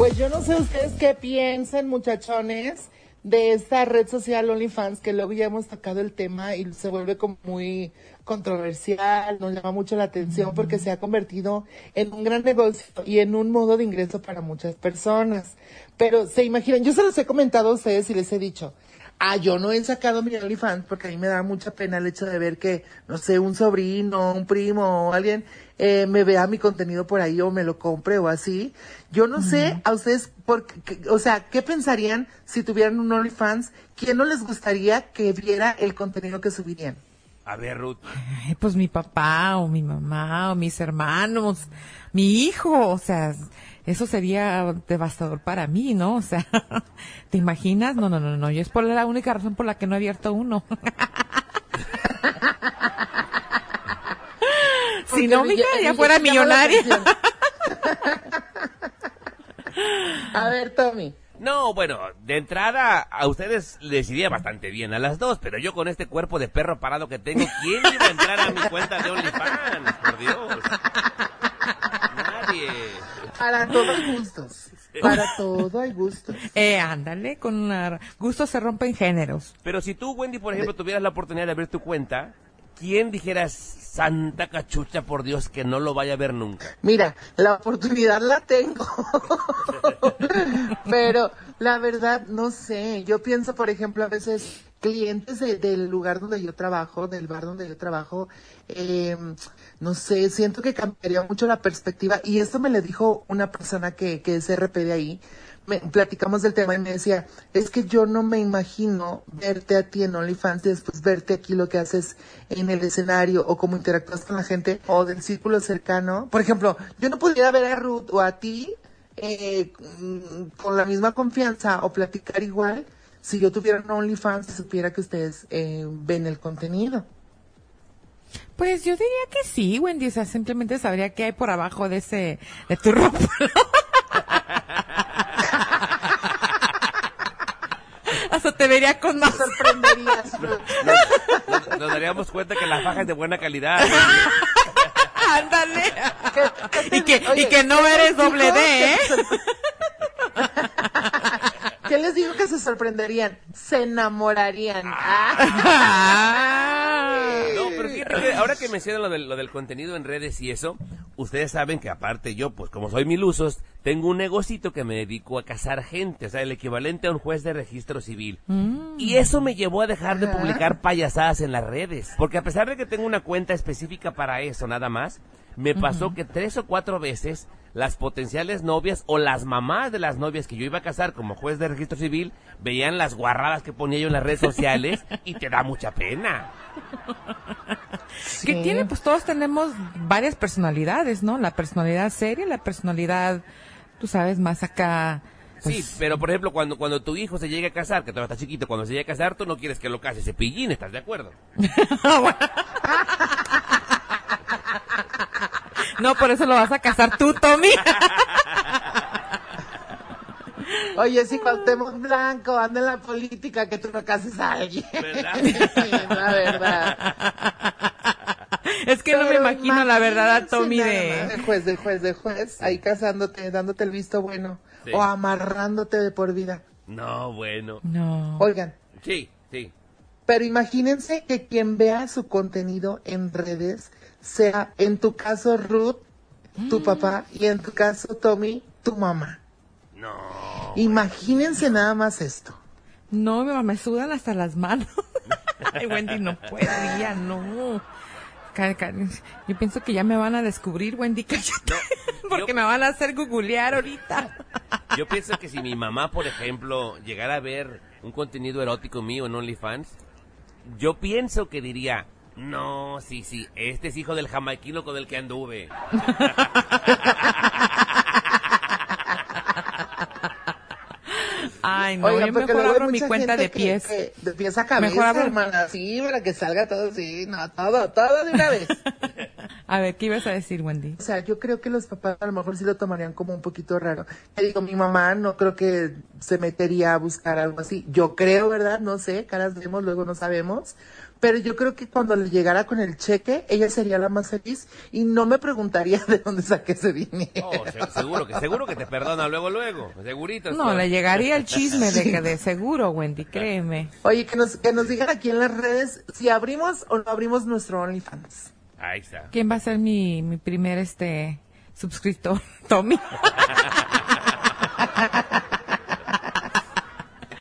Pues yo no sé ustedes qué piensen, muchachones, de esta red social OnlyFans, que luego ya hemos tocado el tema y se vuelve como muy controversial, nos llama mucho la atención porque se ha convertido en un gran negocio y en un modo de ingreso para muchas personas. Pero se imaginan, yo se los he comentado a ustedes y les he dicho, Ah, yo no he sacado mi OnlyFans porque a mí me da mucha pena el hecho de ver que, no sé, un sobrino, un primo o alguien eh, me vea mi contenido por ahí o me lo compre o así. Yo no sé a ustedes, por, qué- o sea, ¿qué pensarían si tuvieran un OnlyFans? ¿Quién no les gustaría que viera el contenido que subirían? A ver, Ruth. Ay, pues mi papá o mi mamá o mis hermanos, mi hijo, o sea, eso sería devastador para mí, ¿no? O sea, ¿te imaginas? No, no, no, no, yo es por la única razón por la que no he abierto uno. si no, mija, ya fuera millonaria. A ver, Tommy. No, bueno, de entrada a ustedes les iría bastante bien a las dos, pero yo con este cuerpo de perro parado que tengo, ¿quién iba a entrar a mi cuenta de OnlyFans? Por Dios. Nadie. Para todo hay gustos. Para todo hay gustos. Eh, ándale, con una... gusto se rompen géneros. Pero si tú, Wendy, por ejemplo, tuvieras la oportunidad de ver tu cuenta, ¿quién dijeras, santa cachucha, por Dios, que no lo vaya a ver nunca? Mira, la oportunidad la tengo. Pero la verdad, no sé. Yo pienso, por ejemplo, a veces clientes de- del lugar donde yo trabajo, del bar donde yo trabajo, eh, no sé, siento que cambiaría mucho la perspectiva. Y esto me lo dijo una persona que, que es RP de ahí. Me, platicamos del tema y me decía, es que yo no me imagino verte a ti en OnlyFans y después verte aquí lo que haces en el escenario o cómo interactúas con la gente o del círculo cercano. Por ejemplo, yo no pudiera ver a Ruth o a ti eh, mm, con la misma confianza o platicar igual si yo tuviera un OnlyFans y supiera que ustedes eh, ven el contenido. Pues yo diría que sí, Wendy, o sea, simplemente sabría qué hay por abajo de ese, de tu ropa. Hasta te vería con más. Sorprenderías. Nos, nos- nos daríamos cuenta que la faja es de buena calidad. Ándale. ¿Qué- qué Y que, oye, y que no ¿qué les eres doble? D, ¿eh? ¿Qué les digo que se sorprenderían? Se enamorarían. Ah. Que ahora que mencionan lo del, lo del contenido en redes y eso, ustedes saben que aparte yo, pues como soy mil usos, tengo un negocito que me dedico a cazar gente, o sea, el equivalente a un juez de registro civil. Y eso me llevó a dejar de publicar payasadas en las redes, porque a pesar de que tengo una cuenta específica para eso, nada más, me pasó que tres o cuatro veces las potenciales novias o las mamás de las novias que yo iba a casar como juez de registro civil veían las guarradas que ponía yo en las redes sociales y te da mucha pena. Que Sí. tiene, pues todos tenemos varias personalidades, ¿no? La personalidad seria, la personalidad, tú sabes, más acá. pues, Sí, pero por ejemplo, cuando, cuando tu hijo se llegue a casar, que todavía está chiquito, cuando se llegue a casar, tú no quieres que lo case cepillín, ¿estás de acuerdo? No, por eso lo vas a casar tú, Tommy. Oye, si Cuauhtémoc Blanco anda en la política, que tú no cases a alguien. ¿Verdad? Sí, la verdad. es que no me Pero imagino la verdad a Tommy de... de juez, de juez, de juez, ahí casándote, dándote el visto bueno, Sí. o amarrándote de por vida. No, bueno. No. Oigan, Sí, sí. pero imagínense que quien vea su contenido en redes sea, en tu caso, Ruth, tu papá, y en tu caso, Tommy, tu mamá. No. Imagínense nada más esto. No, me, me sudan hasta las manos. Ay, Wendy, no podría, no. Yo pienso que ya me van a descubrir, Wendy, cállate. Porque yo- me van a hacer googlear ahorita. Yo pienso que si mi mamá, por ejemplo, llegara a ver un contenido erótico mío en OnlyFans, yo pienso que diría, no, sí, sí, este es hijo del jamaiquino con el que anduve. Ay, no, Oigan, yo mejor abro mi cuenta de que- pies. que- de pies a cabeza, Mejor abro- hermana, sí, para que salga todo así, no, todo, todo de una vez. A ver, ¿qué ibas a decir, Wendy? O sea, yo creo que los papás a lo mejor sí lo tomarían como un poquito raro. Te digo, mi mamá no creo que se metería a buscar algo así. Yo creo, ¿verdad? No sé, caras vemos, luego no sabemos. Pero yo creo que cuando le llegara con el cheque, ella sería la más feliz y no me preguntaría de dónde saqué ese dinero. Oh, se- seguro que seguro que te perdona luego luego, segurito. No, le llegaría el chisme de que de seguro, Wendy, créeme. Oye, que nos, que nos digan aquí en las redes si abrimos o no abrimos nuestro OnlyFans. Ahí está. ¿Quién va a ser mi, mi primer este suscriptor? Tommy.